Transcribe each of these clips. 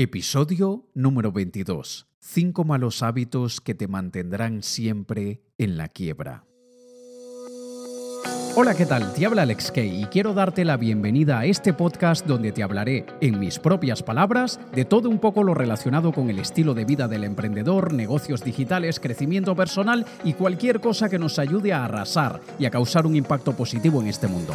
Episodio número 22. Cinco malos hábitos que te mantendrán siempre en la quiebra. Hola, ¿qué tal? Te habla Alex Kay y quiero darte la bienvenida a este podcast donde te hablaré, en mis propias palabras, de todo un poco lo relacionado con el estilo de vida del emprendedor, negocios digitales, crecimiento personal y cualquier cosa que nos ayude a arrasar y a causar un impacto positivo en este mundo.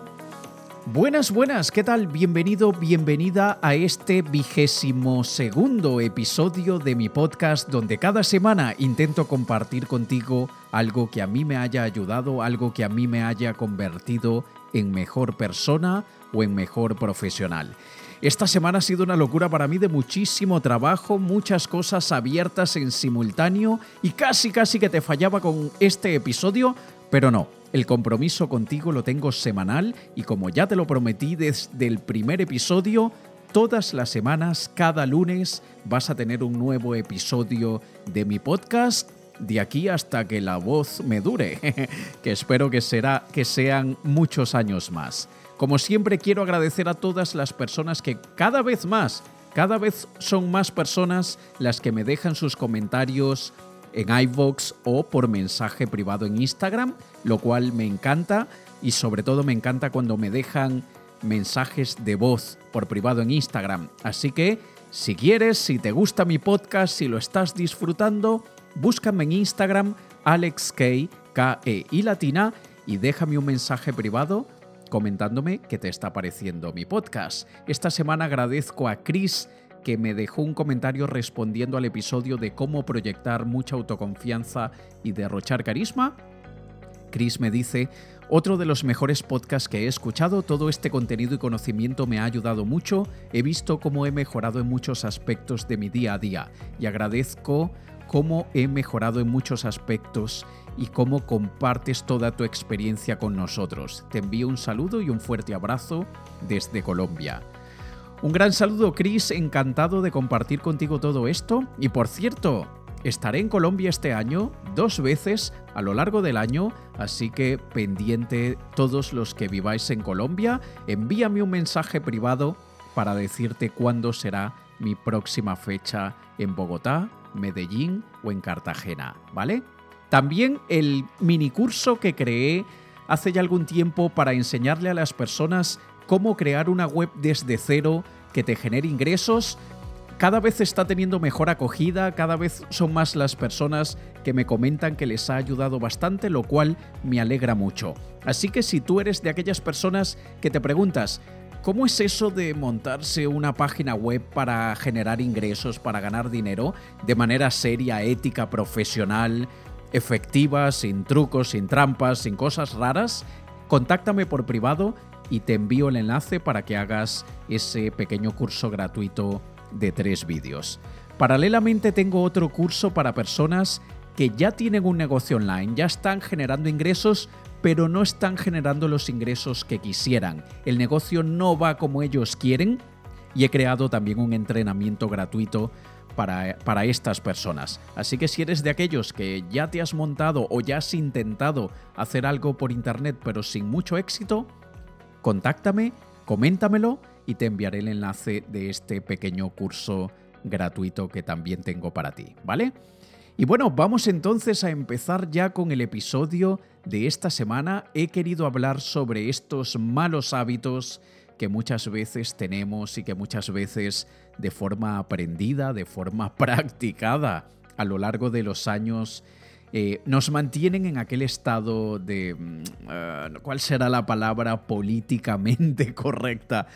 Buenas, buenas, ¿qué tal? Bienvenido, bienvenida a este vigésimo segundo episodio de mi podcast donde cada semana intento compartir contigo algo que a mí me haya ayudado, algo que a mí me haya convertido en mejor persona o en mejor profesional. Esta semana ha sido una locura para mí de muchísimo trabajo, muchas cosas abiertas en simultáneo y casi casi que te fallaba con este episodio, pero no, el compromiso contigo lo tengo semanal y como ya te lo prometí desde el primer episodio, todas las semanas, cada lunes, vas a tener un nuevo episodio de mi podcast de aquí hasta que la voz me dure, que espero que será que sean muchos años más. Como siempre quiero agradecer a todas las personas que cada vez más, cada vez son más personas las que me dejan sus comentarios en iVoox o por mensaje privado en Instagram, lo cual me encanta y sobre todo me encanta cuando me dejan mensajes de voz por privado en Instagram. Así que si quieres, si te gusta mi podcast, si lo estás disfrutando, búscame en Instagram AlexK, K-E y latina y déjame un mensaje privado comentándome qué te está pareciendo mi podcast. Esta semana agradezco a Chris que me dejó un comentario respondiendo al episodio de cómo proyectar mucha autoconfianza y derrochar carisma. Chris me dice, otro de los mejores podcasts que he escuchado, todo este contenido y conocimiento me ha ayudado mucho, he visto cómo he mejorado en muchos aspectos de mi día a día y agradezco cómo he mejorado en muchos aspectos y cómo compartes toda tu experiencia con nosotros. Te envío un saludo y un fuerte abrazo desde Colombia. Un gran saludo, Chris, encantado de compartir contigo todo esto. Y por cierto, estaré en Colombia este año dos veces a lo largo del año, así que pendiente todos los que viváis en Colombia, envíame un mensaje privado para decirte cuándo será mi próxima fecha en Bogotá, Medellín o en Cartagena, ¿vale? También el minicurso que creé hace ya algún tiempo para enseñarle a las personas cómo crear una web desde cero que te genere ingresos. Cada vez está teniendo mejor acogida, cada vez son más las personas que me comentan que les ha ayudado bastante, lo cual me alegra mucho. Así que si tú eres de aquellas personas que te preguntas, ¿Cómo es eso de montarse una página web para generar ingresos, para ganar dinero de manera seria, ética, profesional, efectiva, sin trucos, sin trampas, sin cosas raras? Contáctame por privado y te envío el enlace para que hagas ese pequeño curso gratuito de tres vídeos. Paralelamente tengo otro curso para personas que ya tienen un negocio online, ya están generando ingresos, pero no están generando los ingresos que quisieran. El negocio no va como ellos quieren y he creado también un entrenamiento gratuito para, para, estas personas. Así que si eres de aquellos que ya te has montado o ya has intentado hacer algo por internet pero sin mucho éxito, contáctame, coméntamelo y te enviaré el enlace de este pequeño curso gratuito que también tengo para ti, ¿vale? Y bueno, vamos entonces a empezar ya con el episodio de esta semana. He querido hablar sobre estos malos hábitos que muchas veces tenemos y que muchas veces de forma aprendida, de forma practicada a lo largo de los años eh, nos mantienen en aquel estado de... Mm, eh, ¿Cuál será la palabra políticamente correcta?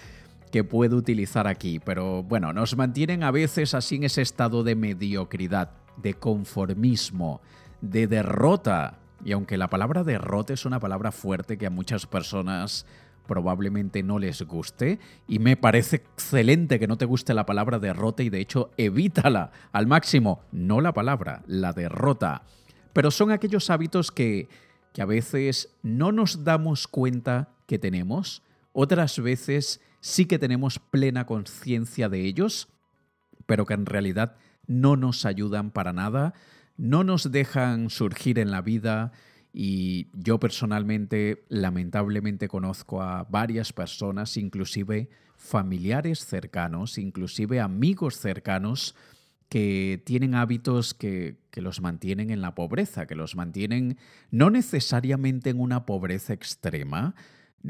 que puedo utilizar aquí, pero bueno, nos mantienen a veces así en ese estado de mediocridad, de conformismo, de derrota. Y aunque la palabra derrota es una palabra fuerte que a muchas personas probablemente no les guste y me parece excelente que no te guste la palabra derrota y de hecho evítala al máximo, no la palabra, la derrota pero son aquellos hábitos que que a veces no nos damos cuenta que tenemos, otras veces sí que tenemos plena conciencia de ellos, pero que en realidad no nos ayudan para nada, no nos dejan surgir en la vida. Y yo personalmente lamentablemente conozco a varias personas, inclusive familiares cercanos, inclusive amigos cercanos, que tienen hábitos que, que, los mantienen en la pobreza, que los mantienen no necesariamente en una pobreza extrema.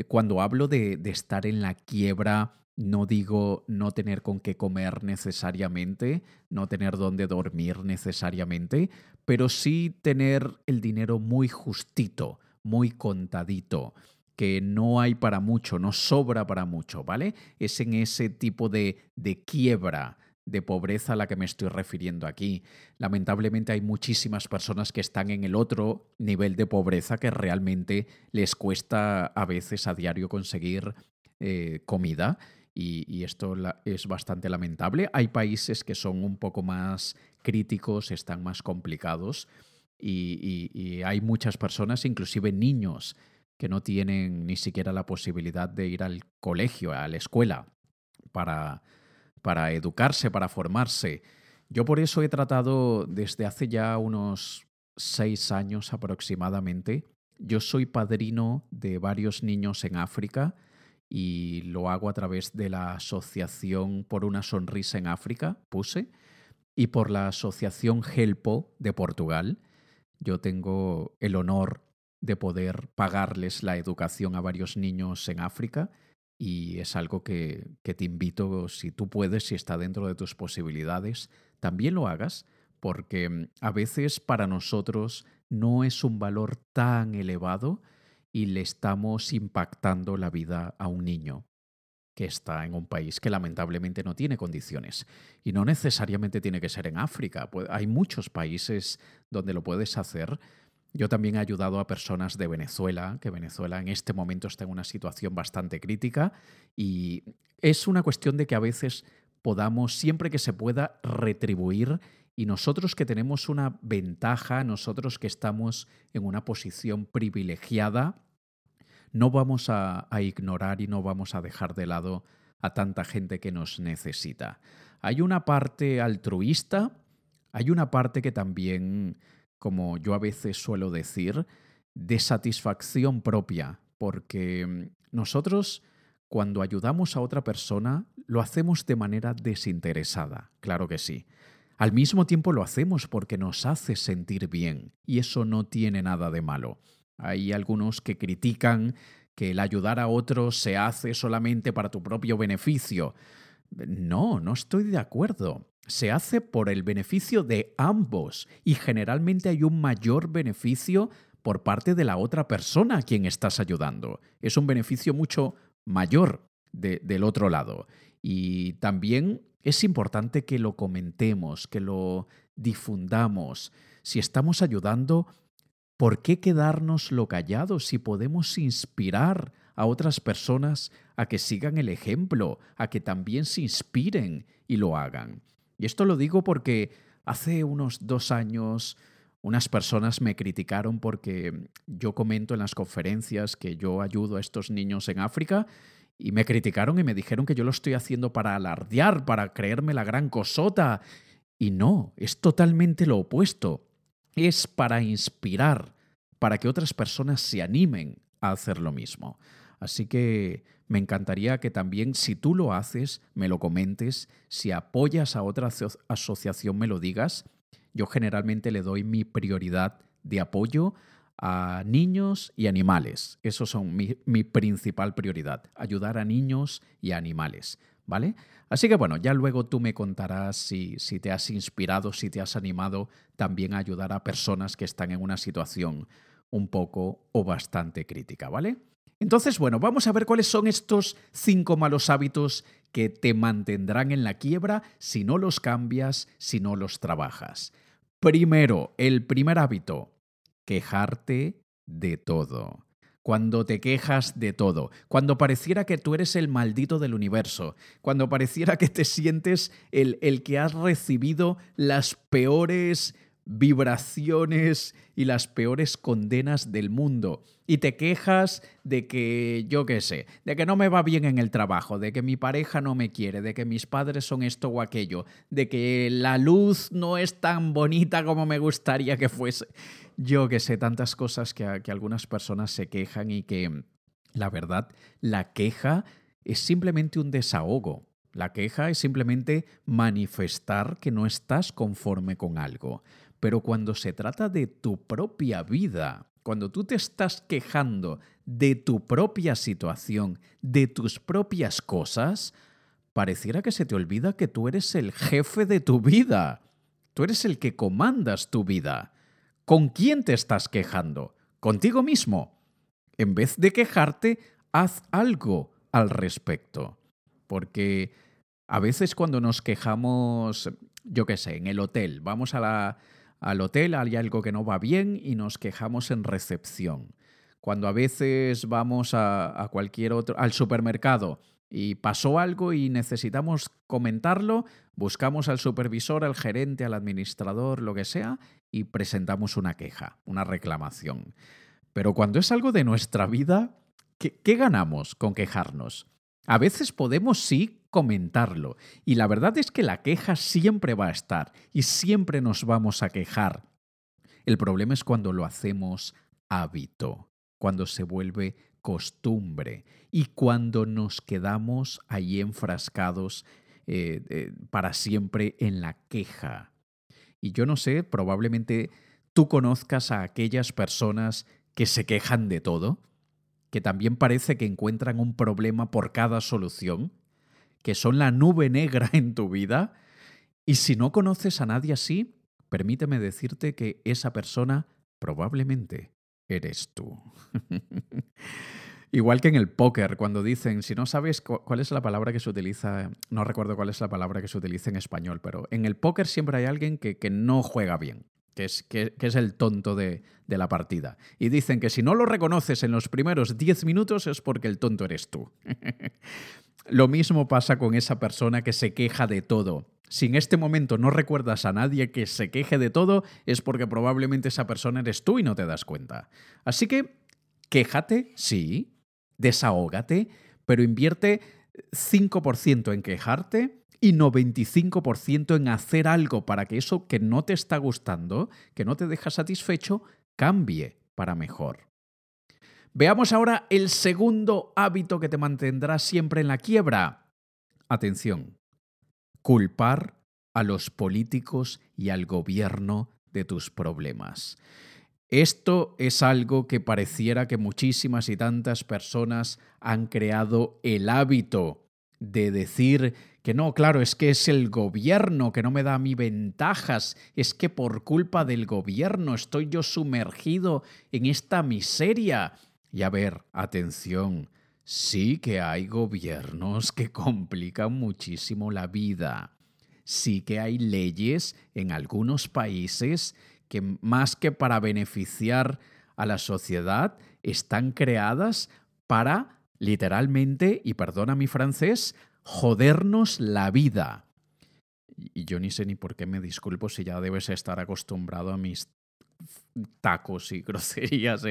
Cuando hablo de, de estar en la quiebra, no digo no tener con qué comer necesariamente, no tener dónde dormir necesariamente, pero sí tener el dinero muy justito, muy contadito que no hay para mucho, no sobra para mucho, ¿vale? Es en ese tipo de, de quiebra, de pobreza a la que me estoy refiriendo aquí. Lamentablemente hay muchísimas personas que están en el otro nivel de pobreza que realmente les cuesta a veces a diario conseguir eh, comida y, esto es bastante lamentable. Hay países que son un poco más críticos, están más complicados y hay muchas personas, inclusive niños, que no tienen ni siquiera la posibilidad de ir al colegio, a la escuela, para para educarse, para formarse. Yo por eso he tratado desde hace ya unos seis años aproximadamente. Yo soy padrino de varios niños en África y lo hago a través de la Asociación por una Sonrisa en África, puse, y por la Asociación Helpo de Portugal. Yo tengo el honor de poder pagarles la educación a varios niños en África y es algo que, te invito, si tú puedes, si está dentro de tus posibilidades, también lo hagas, porque mm, a veces para nosotros no es un valor tan elevado y le estamos impactando la vida a un niño que está en un país que lamentablemente no tiene condiciones. Y no necesariamente tiene que ser en África. Hay muchos países donde lo puedes hacer, yo también he ayudado a personas de Venezuela, que Venezuela en este momento está en una situación bastante crítica y es una cuestión de que a veces podamos, siempre que se pueda, retribuir y nosotros que tenemos una ventaja, nosotros que estamos en una posición privilegiada, no vamos a, ignorar y no vamos a dejar de lado a tanta gente que nos necesita. Hay una parte altruista, hay una parte que también como yo a veces suelo decir, de satisfacción propia, porque mm, nosotros cuando ayudamos a otra persona lo hacemos de manera desinteresada, claro que sí. Al mismo tiempo lo hacemos porque nos hace sentir bien y eso no tiene nada de malo. Hay algunos que critican que el ayudar a otros se hace solamente para tu propio beneficio. No, no estoy de acuerdo se hace por el beneficio de ambos y generalmente hay un mayor beneficio por parte de la otra persona a quien estás ayudando. Es un beneficio mucho mayor del otro lado. Y también es importante que lo comentemos, que lo difundamos. Si estamos ayudando, ¿por qué quedarnos lo callados si podemos inspirar a otras personas a que sigan el ejemplo, a que también se inspiren y lo hagan? Y esto lo digo porque hace unos dos años unas personas me criticaron porque yo comento en las conferencias que yo ayudo a estos niños en África y me criticaron y me dijeron que yo lo estoy haciendo para alardear, para creerme la gran cosota. Y no, es totalmente lo opuesto. Es para inspirar, para que otras personas se animen a hacer lo mismo. Así que me encantaría que también, si tú lo haces, me lo comentes, si apoyas a otra asociación, me lo digas. Yo generalmente le doy mi prioridad de apoyo a niños y animales. Esos son mi, principal prioridad, ayudar a niños y a animales, ¿vale? Así que bueno, ya luego tú me contarás si, si te has inspirado, si te has animado también a ayudar a personas que están en una situación un poco o bastante crítica, ¿vale? Entonces, bueno, vamos a ver cuáles son estos cinco malos hábitos que te mantendrán en la quiebra si no los cambias, si no los trabajas. Primero, el primer hábito, quejarte de todo. Cuando te quejas de todo, cuando pareciera que tú eres el maldito del universo, cuando pareciera que te sientes el, el que has recibido las peores vibraciones y las peores condenas del mundo. Y te quejas de que, yo qué sé, de que no me va bien en el trabajo, de que mi pareja no me quiere, de que mis padres son esto o aquello, de que la luz no es tan bonita como me gustaría que fuese. Yo qué sé, tantas cosas que, que algunas personas se quejan y que, la verdad, la queja es simplemente un desahogo. La queja es simplemente manifestar que no estás conforme con algo. Pero cuando se trata de tu propia vida, cuando tú te estás quejando de tu propia situación, de tus propias cosas, pareciera que se te olvida que tú eres el jefe de tu vida. Tú eres el que comandas tu vida. ¿Con quién te estás quejando? Contigo mismo. En vez de quejarte, haz algo al respecto. Porque a veces cuando nos quejamos, yo qué sé, en el hotel, vamos a la, al hotel, hay algo que no va bien y nos quejamos en recepción. Cuando a veces vamos a, cualquier otro, al supermercado y pasó algo y necesitamos comentarlo, buscamos al supervisor, al gerente, al administrador, lo que sea, y presentamos una queja, una reclamación. Pero cuando es algo de nuestra vida, ¿qué, ganamos con quejarnos? A veces podemos sí comentarlo. Y la verdad es que la queja siempre va a estar y siempre nos vamos a quejar. El problema es cuando lo hacemos hábito, cuando se vuelve costumbre y cuando nos quedamos ahí enfrascados eh, eh, para siempre en la queja. Y yo no sé, probablemente tú conozcas a aquellas personas que se quejan de todo, que también parece que encuentran un problema por cada solución que son la nube negra en tu vida. Y si no conoces a nadie así, permíteme decirte que esa persona probablemente eres tú. Igual que en el póker, cuando dicen, si no sabes cuál es la palabra que se utiliza, no recuerdo cuál es la palabra que se utiliza en español, pero en el póker siempre hay alguien que, que no juega bien, que es, que, es el tonto de, de, la partida. Y dicen que si no lo reconoces en los primeros 10 minutos es porque el tonto eres tú. Lo mismo pasa con esa persona que se queja de todo. Si en este momento no recuerdas a nadie que se queje de todo, es porque probablemente esa persona eres tú y no te das cuenta. Así que, quéjate, sí, desahógate, pero invierte 5% en quejarte y 95% en hacer algo para que eso que no te está gustando, que no te deja satisfecho, cambie para mejor. Veamos ahora el segundo hábito que te mantendrá siempre en la quiebra. Atención, culpar a los políticos y al gobierno de tus problemas. Esto es algo que pareciera que muchísimas y tantas personas han creado el hábito de decir que no, claro, es que es el gobierno que no me da a mí ventajas, es que por culpa del gobierno estoy yo sumergido en esta miseria, y a ver, atención, sí que hay gobiernos que complican muchísimo la vida. Sí que hay leyes en algunos países que más que para beneficiar a la sociedad, están creadas para, literalmente, y perdona mi francés, jodernos la vida. Y yo ni sé ni por qué me disculpo si ya debes estar acostumbrado a mis tacos y groserías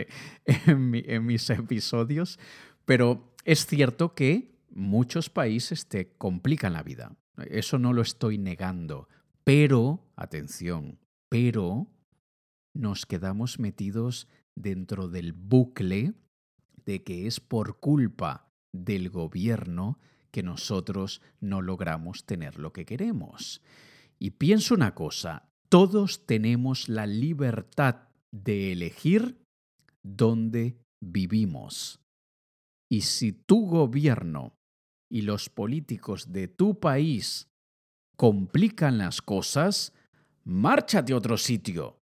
en, mis episodios, pero es cierto que muchos países te complican la vida. Eso no lo estoy negando. Pero, atención, pero nos quedamos metidos dentro del bucle de que es por culpa del gobierno que nosotros no logramos tener lo que queremos. Y pienso una cosa, todos tenemos la libertad de elegir dónde vivimos. Y si tu gobierno y los políticos de tu país complican las cosas, márchate a otro sitio.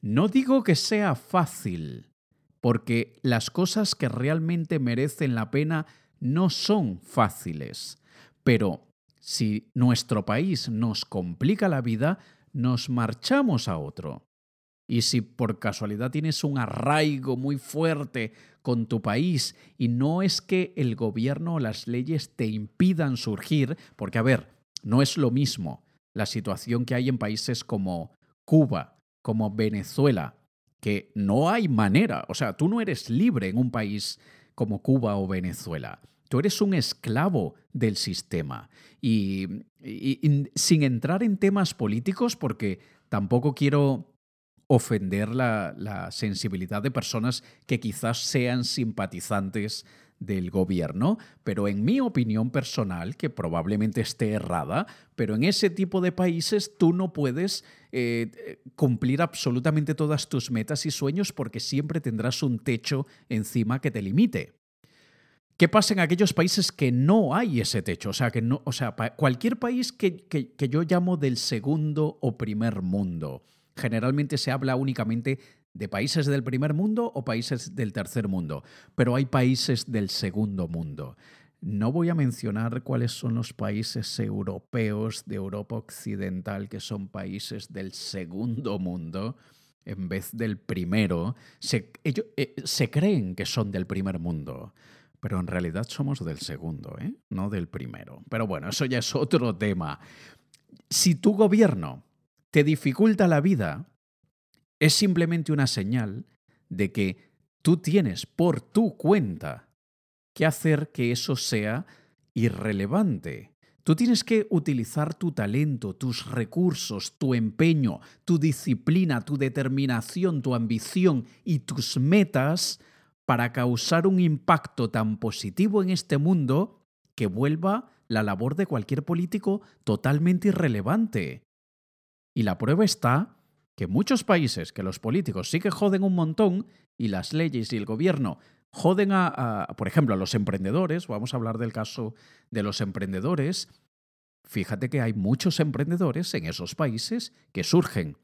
No digo que sea fácil, porque las cosas que realmente merecen la pena no son fáciles. Pero si nuestro país nos complica la vida, nos marchamos a otro. Y si por casualidad tienes un arraigo muy fuerte con tu país y no es que el gobierno o las leyes te impidan surgir, porque a ver, no es lo mismo la situación que hay en países como, Cuba, como Venezuela, que no hay manera, o sea, tú no eres libre en un país como Cuba o Venezuela. Tú eres un esclavo del sistema. Y, sin entrar en temas políticos, porque tampoco quiero ofender la, sensibilidad de personas que quizás sean simpatizantes del gobierno, pero en mi opinión personal, que probablemente esté errada, pero en ese tipo de países tú no puedes eh, cumplir absolutamente todas tus metas y sueños porque siempre tendrás un techo encima que te limite. ¿Qué pasa en aquellos países que no hay ese techo? O sea, que no, o sea cualquier país que, que yo llamo del segundo o primer mundo. Generalmente se habla únicamente de países del primer mundo o países del tercer mundo, pero hay países del segundo mundo. No voy a mencionar cuáles son los países europeos de Europa Occidental que son países del segundo mundo en vez del primero. Se, ellos, eh, se creen que son del primer mundo, pero en realidad somos del segundo, ¿eh? no del primero. Pero bueno, eso ya es otro tema. Si tu gobierno te dificulta la vida, es simplemente una señal de que tú tienes por tu cuenta que hacer que eso sea irrelevante. Tú tienes que utilizar tu talento, tus recursos, tu empeño, tu disciplina, tu determinación, tu ambición y tus metas para causar un impacto tan positivo en este mundo que vuelva la labor de cualquier político totalmente irrelevante. Y la prueba está que muchos países, que los políticos sí que joden un montón y las leyes y el gobierno joden a, por ejemplo, a los emprendedores, vamos a hablar del caso de los emprendedores, fíjate que hay muchos emprendedores en esos países que surgen,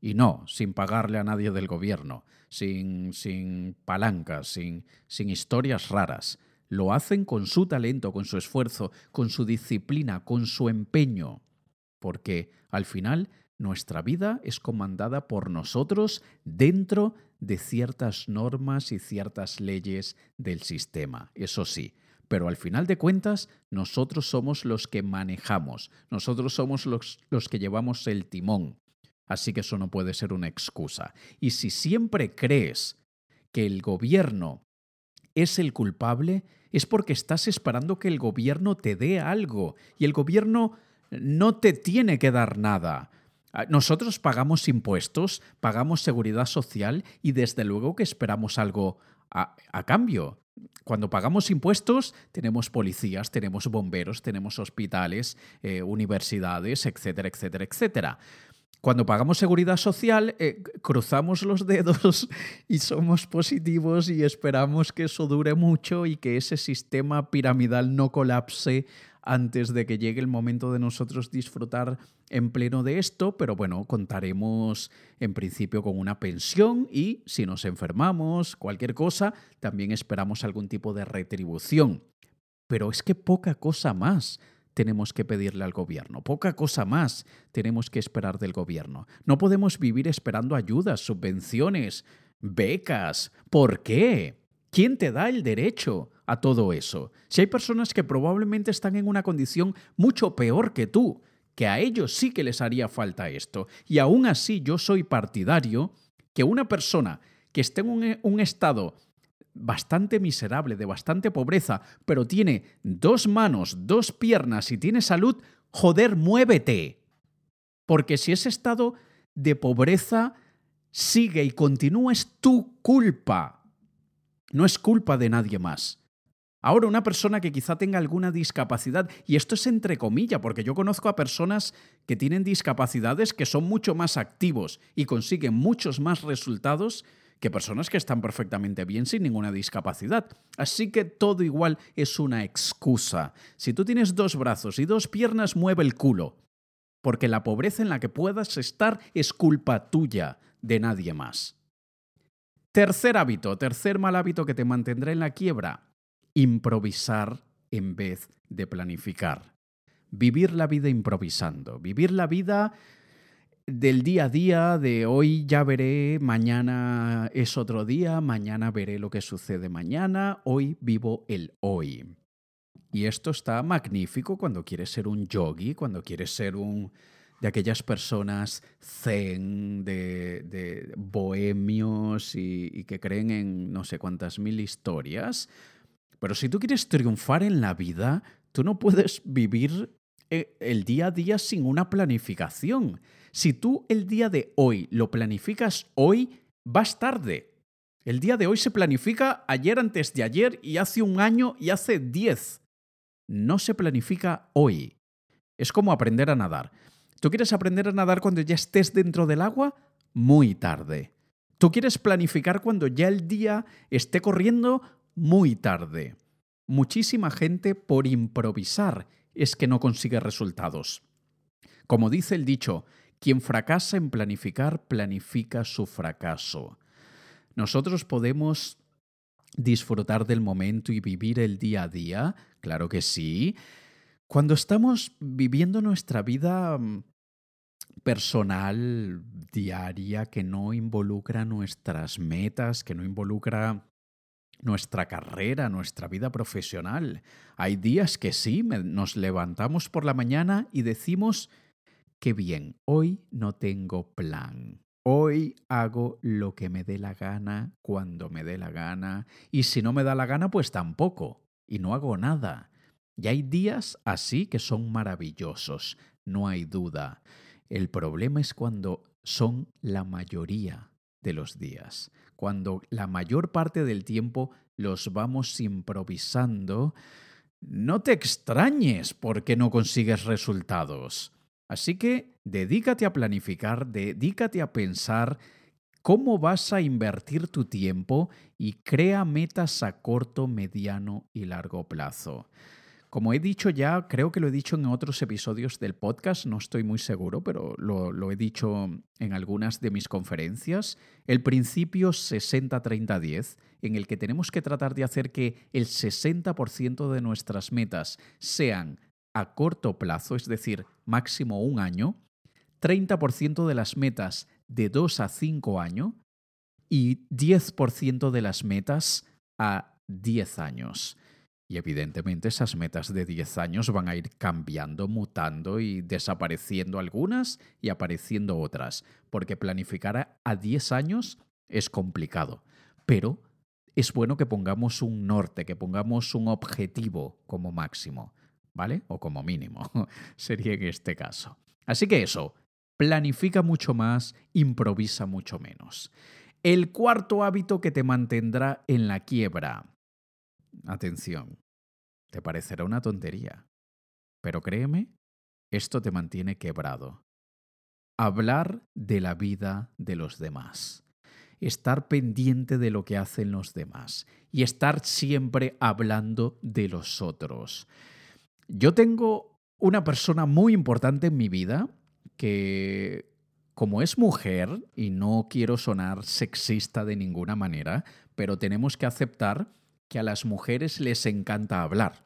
y no, sin pagarle a nadie del gobierno, sin, sin palancas, sin, sin historias raras. Lo hacen con su talento, con su esfuerzo, con su disciplina, con su empeño. Porque al final nuestra vida es comandada por nosotros dentro de ciertas normas y ciertas leyes del sistema, eso sí. Pero al final de cuentas, nosotros somos los que manejamos, nosotros somos los, los que llevamos el timón. Así que eso no puede ser una excusa. Y si siempre crees que el gobierno es el culpable, es porque estás esperando que el gobierno te dé algo. Y el gobierno no te tiene que dar nada. Ah, nosotros pagamos impuestos, pagamos seguridad social y desde luego que esperamos algo a, cambio. Cuando pagamos impuestos tenemos policías, tenemos bomberos, tenemos hospitales, eh, universidades, etcétera, etcétera, etcétera. Cuando pagamos seguridad social, eh, cruzamos los dedos y somos positivos y esperamos que eso dure mucho y que ese sistema piramidal no colapse antes de que llegue el momento de nosotros disfrutar en pleno de esto, pero bueno, contaremos en principio con una pensión y si nos enfermamos, cualquier cosa, también esperamos algún tipo de retribución. Pero es que poca cosa más tenemos que pedirle al gobierno, poca cosa más tenemos que esperar del gobierno. No podemos vivir esperando ayudas, subvenciones, becas. ¿Por qué? ¿Quién te da el derecho a todo eso? Si hay personas que probablemente están en una condición mucho peor que tú, que a ellos sí que les haría falta esto. Y aún así yo soy partidario que una persona que esté en un, estado bastante miserable, de bastante pobreza, pero tiene dos manos, dos piernas y tiene salud, joder, muévete. Porque si ese estado de pobreza sigue y continúa es tu culpa. No es culpa de nadie más. Ahora, una persona que quizá tenga alguna discapacidad, y esto es entre comillas, porque yo conozco a personas que tienen discapacidades que son mucho más activos y consiguen muchos más resultados que personas que están perfectamente bien sin ninguna discapacidad. Así que todo igual es una excusa. Si tú tienes dos brazos y dos piernas, mueve el culo. Porque la pobreza en la que puedas estar es culpa tuya, de nadie más. Tercer hábito, tercer mal hábito que te mantendrá en la quiebra, improvisar en vez de planificar. Vivir la vida improvisando, vivir la vida del día a día, de hoy ya veré, mañana es otro día, mañana veré lo que sucede mañana, hoy vivo el hoy. Y esto está magnífico cuando quieres ser un yogi, cuando quieres ser un de aquellas personas zen, de, bohemios y, que creen en no sé cuántas mil historias. Pero si tú quieres triunfar en la vida, tú no puedes vivir eh, el día a día sin una planificación. Si tú el día de hoy lo planificas hoy, vas tarde. El día de hoy se planifica ayer antes de ayer y hace un año y hace diez. No se planifica hoy. Es como aprender a nadar. ¿Tú quieres aprender a nadar cuando ya estés dentro del agua? Muy tarde. ¿Tú quieres planificar cuando ya el día esté corriendo? Muy tarde. Muchísima gente por improvisar es que no consigue resultados. Como dice el dicho, quien fracasa en planificar, planifica su fracaso. Nosotros podemos disfrutar del momento y vivir el día a día, claro que sí. Cuando estamos viviendo nuestra vida mm, personal, diaria, que no involucra nuestras metas, que no involucra nuestra carrera, nuestra vida profesional. Hay días que sí, nos levantamos por la mañana y decimos, qué bien, hoy no tengo plan. Hoy hago lo que me dé la gana, cuando me dé la gana, y si no me da la gana, pues tampoco, y no hago nada. Y hay días así que son maravillosos, no hay duda. El problema es cuando son la mayoría de los días, cuando la mayor parte del tiempo los vamos improvisando. No te extrañes porque no consigues resultados. Así que dedícate a planificar, dedícate a pensar cómo vas a invertir tu tiempo y crea metas a corto, mediano y largo plazo. Como he dicho ya, creo que lo he dicho en otros episodios del podcast, no estoy muy seguro, pero lo, he dicho en algunas de mis conferencias, el principio 60-30-10, en el que tenemos que tratar de hacer que el 60% de nuestras metas sean a corto plazo, es decir, máximo un año, 30% de las metas de 2 a 5 años y 10% de las metas a 10 años. Y evidentemente esas metas de 10 años van a ir cambiando, mutando y desapareciendo algunas y apareciendo otras, porque planificar a 10 años es complicado, pero es bueno que pongamos un norte, que pongamos un objetivo como máximo, ¿vale? O como mínimo, sería en este caso. Así que eso, planifica mucho más, improvisa mucho menos. El cuarto hábito que te mantendrá en la quiebra Atención, te parecerá una tontería, pero créeme, esto te mantiene quebrado. Hablar de la vida de los demás. Estar pendiente de lo que hacen los demás y estar siempre hablando de los otros. Yo tengo una persona muy importante en mi vida que, como es mujer, y no quiero sonar sexista de ninguna manera, pero tenemos que aceptar que a las mujeres les encanta hablar.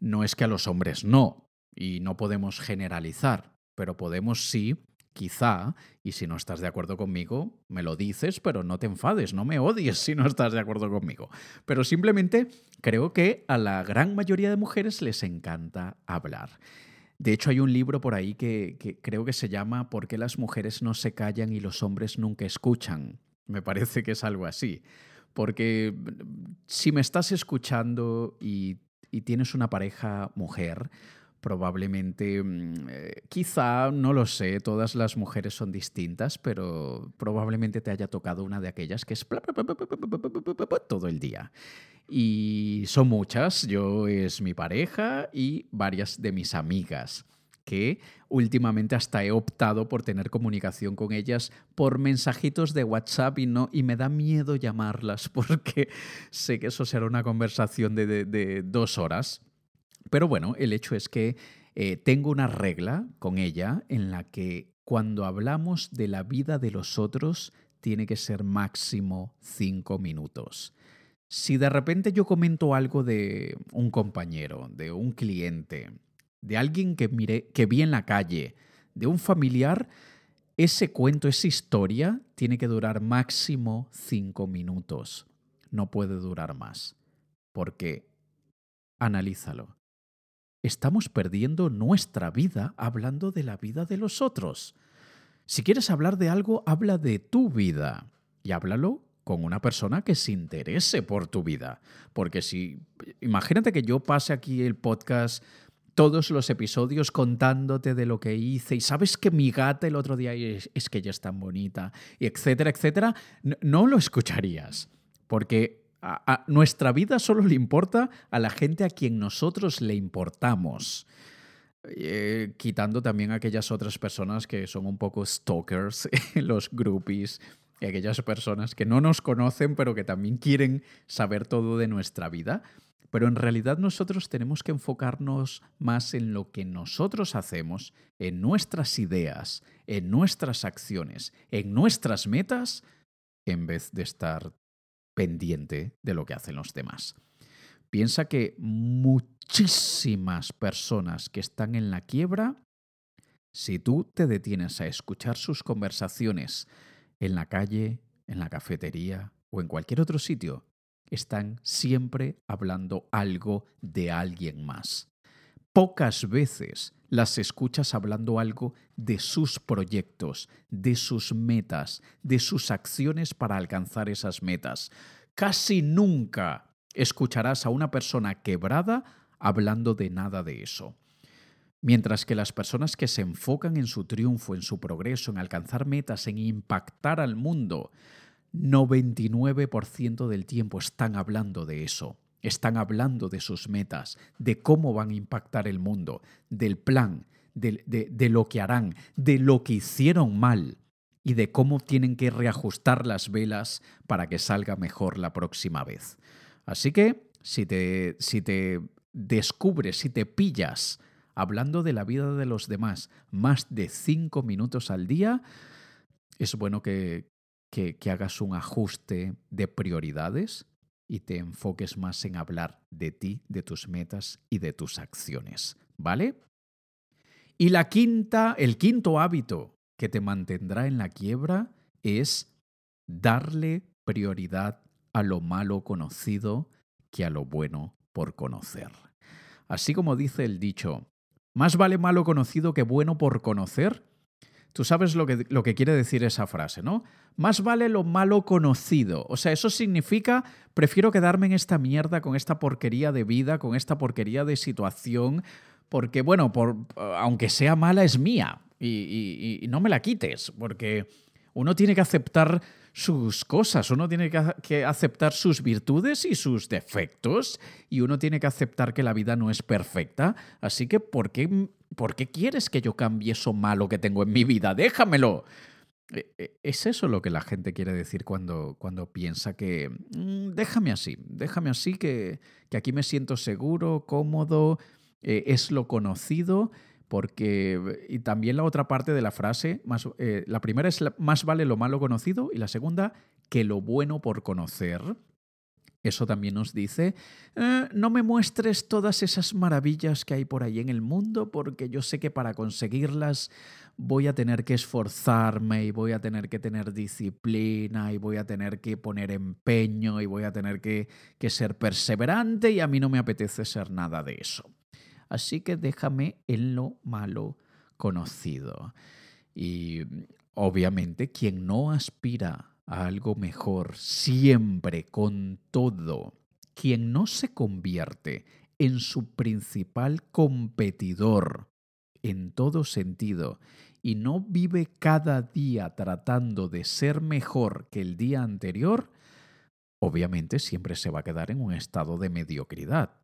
No es que a los hombres no, y no podemos generalizar, pero podemos sí, quizá, y si no estás de acuerdo conmigo, me lo dices, pero no te enfades, no me odies si no estás de acuerdo conmigo. Pero simplemente creo que a la gran mayoría de mujeres les encanta hablar. De hecho, hay un libro por ahí que, creo que se llama ¿Por qué las mujeres no se callan y los hombres nunca escuchan? Me parece que es algo así. Porque si me estás escuchando y, tienes una pareja mujer, probablemente, mm, eh, quizá, no lo sé, todas las mujeres son distintas, pero probablemente te haya tocado una de aquellas que es todo el día. Y son muchas, yo es mi pareja y varias de mis amigas que últimamente hasta he optado por tener comunicación con ellas por mensajitos de WhatsApp y, no, y me da miedo llamarlas porque sé que eso será una conversación de, dos horas. Pero bueno, el hecho es que eh, tengo una regla con ella en la que cuando hablamos de la vida de los otros tiene que ser máximo cinco minutos. Si de repente yo comento algo de un compañero, de un cliente, de alguien que, mire, que vi en la calle, de un familiar, ese cuento, esa historia tiene que durar máximo cinco minutos. No puede durar más. Porque, analízalo. Estamos perdiendo nuestra vida hablando de la vida de los otros. Si quieres hablar de algo, habla de tu vida y háblalo con una persona que se interese por tu vida. Porque si, imagínate que yo pase aquí el podcast todos los episodios contándote de lo que hice y sabes que mi gata el otro día es, que ella es tan bonita, y etcétera, etcétera, no, lo escucharías. Porque nuestra vida solo le importa a la gente a quien nosotros le importamos. Eh, quitando también aquellas otras personas que son un poco stalkers, los groupies, y aquellas personas que no nos conocen pero que también quieren saber todo de nuestra vida. Pero en realidad nosotros tenemos que enfocarnos más en lo que nosotros hacemos, en nuestras ideas, en nuestras acciones, en nuestras metas, en vez de estar pendiente de lo que hacen los demás. Piensa que muchísimas personas que están en la quiebra, si tú te detienes a escuchar sus conversaciones en la calle, en la cafetería o en cualquier otro sitio, están siempre hablando algo de alguien más. Pocas veces las escuchas hablando algo de sus proyectos, de sus metas, de sus acciones para alcanzar esas metas. Casi nunca escucharás a una persona quebrada hablando de nada de eso. Mientras que las personas que se enfocan en su triunfo, en su progreso, en alcanzar metas, en impactar al mundo, 99% del tiempo están hablando de eso. Están hablando de sus metas, de cómo van a impactar el mundo, del plan, de, de, lo que harán, de lo que hicieron mal y de cómo tienen que reajustar las velas para que salga mejor la próxima vez. Así que si te, si te descubres, si te pillas hablando de la vida de los demás más de cinco minutos al día, es bueno que, que, que hagas un ajuste de prioridades y te enfoques más en hablar de ti, de tus metas y de tus acciones, ¿vale? Y la quinta, el quinto hábito que te mantendrá en la quiebra es darle prioridad a lo malo conocido que a lo bueno por conocer. Así como dice el dicho, más vale malo conocido que bueno por conocer. Tú sabes lo que, lo que quiere decir esa frase, ¿no? Más vale lo malo conocido. O sea, eso significa, prefiero quedarme en esta mierda, con esta porquería de vida, con esta porquería de situación, porque, bueno, por, aunque sea mala, es mía. y no me la quites, porque uno tiene que aceptar sus cosas, uno tiene que aceptar sus virtudes y sus defectos y uno tiene que aceptar que la vida no es perfecta. Así que, ¿por qué, ¿por qué quieres que yo cambie eso malo que tengo en mi vida? Déjamelo. E, e, es eso lo que la gente quiere decir cuando, cuando piensa que mm, déjame así, déjame así, que, que, aquí me siento seguro, cómodo, eh, es lo conocido porque, y también la otra parte de la frase, más, eh, la primera es más vale lo malo conocido y la segunda, que lo bueno por conocer. Eso también nos dice, eh, no me muestres todas esas maravillas que hay por ahí en el mundo porque yo sé que para conseguirlas voy a tener que esforzarme y voy a tener que tener disciplina y voy a tener que poner empeño y voy a tener que, que ser perseverante y a mí no me apetece ser nada de eso así que déjame en lo malo conocido. Y obviamente quien no aspira a algo mejor siempre con todo, quien no se convierte en su principal competidor en todo sentido y no vive cada día tratando de ser mejor que el día anterior, obviamente siempre se va a quedar en un estado de mediocridad.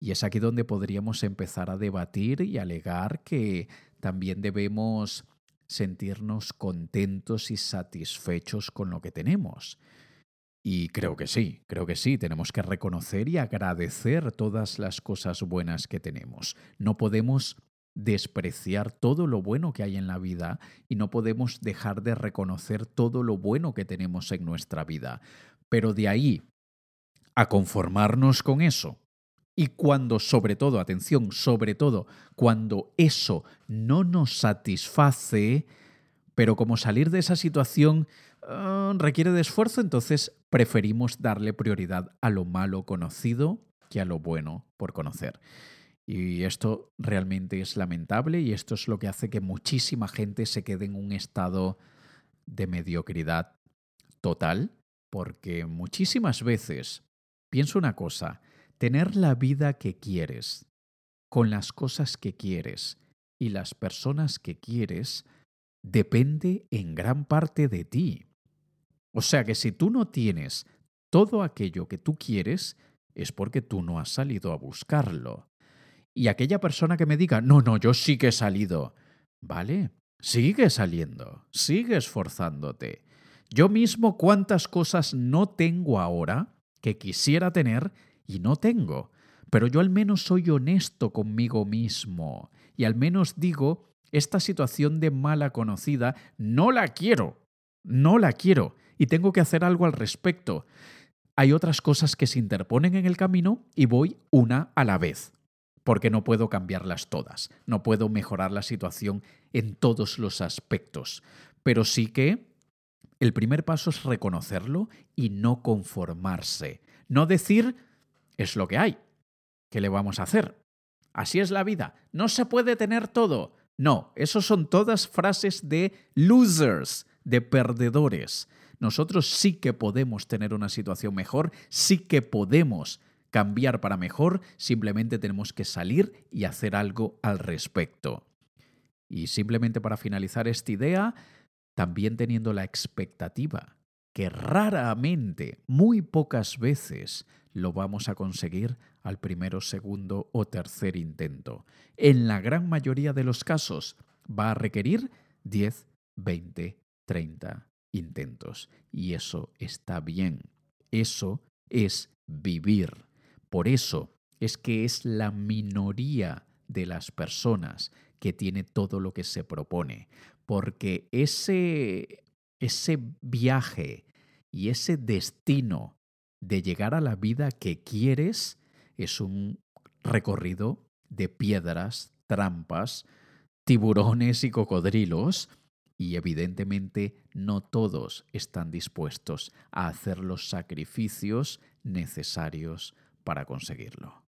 Y es aquí donde podríamos empezar a debatir y alegar que también debemos sentirnos contentos y satisfechos con lo que tenemos. Y creo que sí, creo que sí, tenemos que reconocer y agradecer todas las cosas buenas que tenemos. No podemos despreciar todo lo bueno que hay en la vida y no podemos dejar de reconocer todo lo bueno que tenemos en nuestra vida. Pero de ahí a conformarnos con eso y cuando, sobre todo, atención, sobre todo, cuando eso no nos satisface, pero como salir de esa situación ah, requiere de esfuerzo, entonces preferimos darle prioridad a lo malo conocido que a lo bueno por conocer. Y esto realmente es lamentable y esto es lo que hace que muchísima gente se quede en un estado de mediocridad total, porque muchísimas veces, pienso una cosa, tener la vida que quieres, con las cosas que quieres y las personas que quieres, depende en gran parte de ti. O sea que si tú no tienes todo aquello que tú quieres, es porque tú no has salido a buscarlo. Y aquella persona que me diga, no, no, yo sí que he salido. Vale, sigue saliendo, sigue esforzándote. Yo mismo cuántas cosas no tengo ahora que quisiera tener y no tengo. Pero yo al menos soy honesto conmigo mismo y al menos digo, esta situación de mala conocida no la quiero, no la quiero y tengo que hacer algo al respecto. Hay otras cosas que se interponen en el camino y voy una a la vez porque no puedo cambiarlas todas, no puedo mejorar la situación en todos los aspectos, pero sí que el primer paso es reconocerlo y no conformarse, no decir es lo que hay, ¿qué le vamos a hacer? Así es la vida, no se puede tener todo. No, esos son todas frases de losers, de perdedores. Nosotros sí que podemos tener una situación mejor, sí que podemos cambiar para mejor, simplemente tenemos que salir y hacer algo al respecto. Y simplemente para finalizar esta idea, también teniendo la expectativa que raramente, muy pocas veces, lo vamos a conseguir al primero, segundo o tercer intento. En la gran mayoría de los casos va a requerir 10, 20, 30 intentos. Y eso está bien. Eso es vivir. Por eso es que es la minoría de las personas que tiene todo lo que se propone, porque ese, ese viaje y ese destino de llegar a la vida que quieres es un recorrido de piedras, trampas, tiburones y cocodrilos, y evidentemente no todos están dispuestos a hacer los sacrificios necesarios para conseguirlo.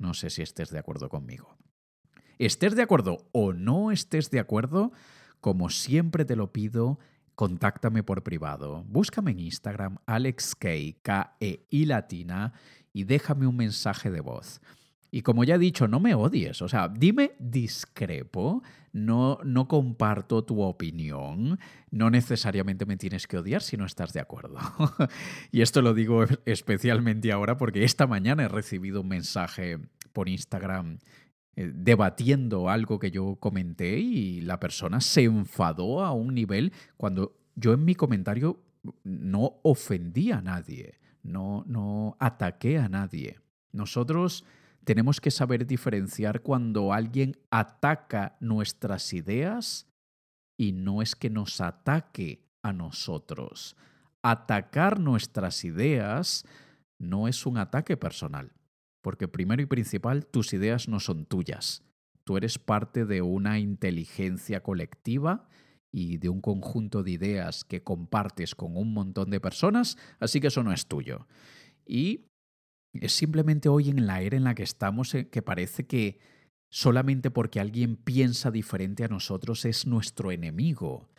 No sé si estés de acuerdo conmigo. Estés de acuerdo o no estés de acuerdo, como siempre te lo pido, contáctame por privado. Búscame en Instagram, AlexK, K-E-I latina, y déjame un mensaje de voz. Y como ya he dicho, no me odies, o sea, dime discrepo, no, no comparto tu opinión, no necesariamente me tienes que odiar si no estás de acuerdo. y esto lo digo especialmente ahora porque esta mañana he recibido un mensaje por Instagram debatiendo algo que yo comenté y la persona se enfadó a un nivel cuando yo en mi comentario no ofendí a nadie, no, no ataqué a nadie. Nosotros tenemos que saber diferenciar cuando alguien ataca nuestras ideas y no es que nos ataque a nosotros. Atacar nuestras ideas no es un ataque personal, porque primero y principal tus ideas no son tuyas. Tú eres parte de una inteligencia colectiva y de un conjunto de ideas que compartes con un montón de personas, así que eso no es tuyo. Y es simplemente hoy en la era en la que estamos eh, que parece que solamente porque alguien piensa diferente a nosotros es nuestro enemigo.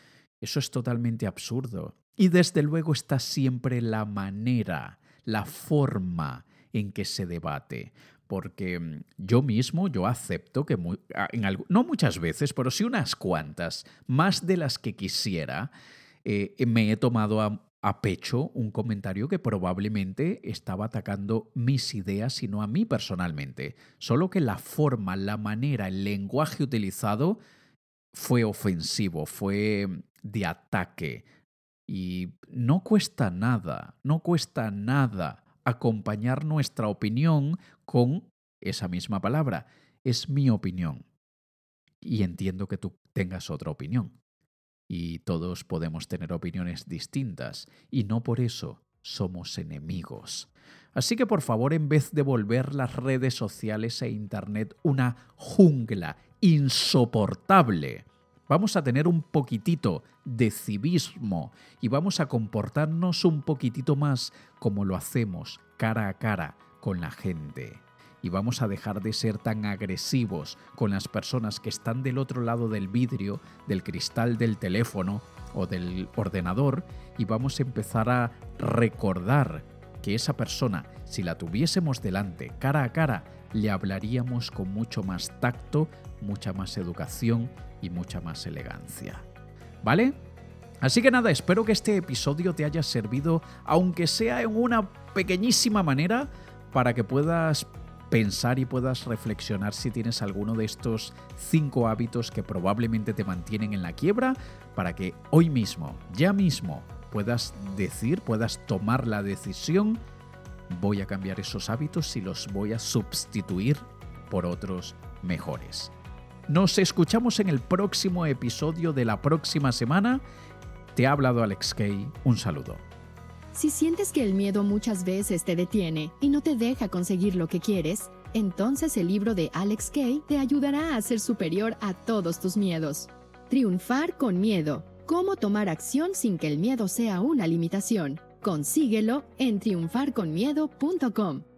Eso es totalmente absurdo. Y desde luego está siempre la manera, la forma en que se debate. Porque mm, yo mismo, yo acepto que no muchas veces, pero sí unas cuantas, más de las que quisiera, eh, me he tomado a, a pecho un comentario que probablemente estaba atacando mis ideas y no a mí personalmente. Solo que la forma, la manera, el lenguaje utilizado fue ofensivo, fue de ataque. Y no cuesta nada, no cuesta nada acompañar nuestra opinión con esa misma palabra. Es mi opinión. Y entiendo que tú tengas otra opinión y todos podemos tener opiniones distintas y no por eso somos enemigos. Así que por favor, en vez de volver las redes sociales e Internet una jungla insoportable, vamos a tener un poquitito de civismo y vamos a comportarnos un poquitito más como lo hacemos cara a cara con la gente. y vamos a dejar de ser tan agresivos con las personas que están del otro lado del vidrio, del cristal del teléfono o del ordenador y vamos a empezar a recordar que esa persona, si la tuviésemos delante, cara a cara, le hablaríamos con mucho más tacto, mucha más educación y mucha más elegancia. ¿Vale? Así que nada, espero que este episodio te haya servido, aunque sea en una pequeñísima manera, para que puedas pensar y puedas reflexionar si tienes alguno de estos cinco hábitos que probablemente te mantienen en la quiebra, para que hoy mismo, ya mismo, puedas decir, puedas tomar la decisión, voy a cambiar esos hábitos y los voy a sustituir por otros mejores. Nos escuchamos en el próximo episodio de la próxima semana. Te ha hablado Alex Kay. Un saludo. Si sientes que el miedo muchas veces te detiene y no te deja conseguir lo que quieres, entonces el libro de Alex Kay te ayudará a ser superior a todos tus miedos. Triunfar con miedo. Cómo tomar acción sin que el miedo sea una limitación. Consíguelo en triunfarconmiedo.com.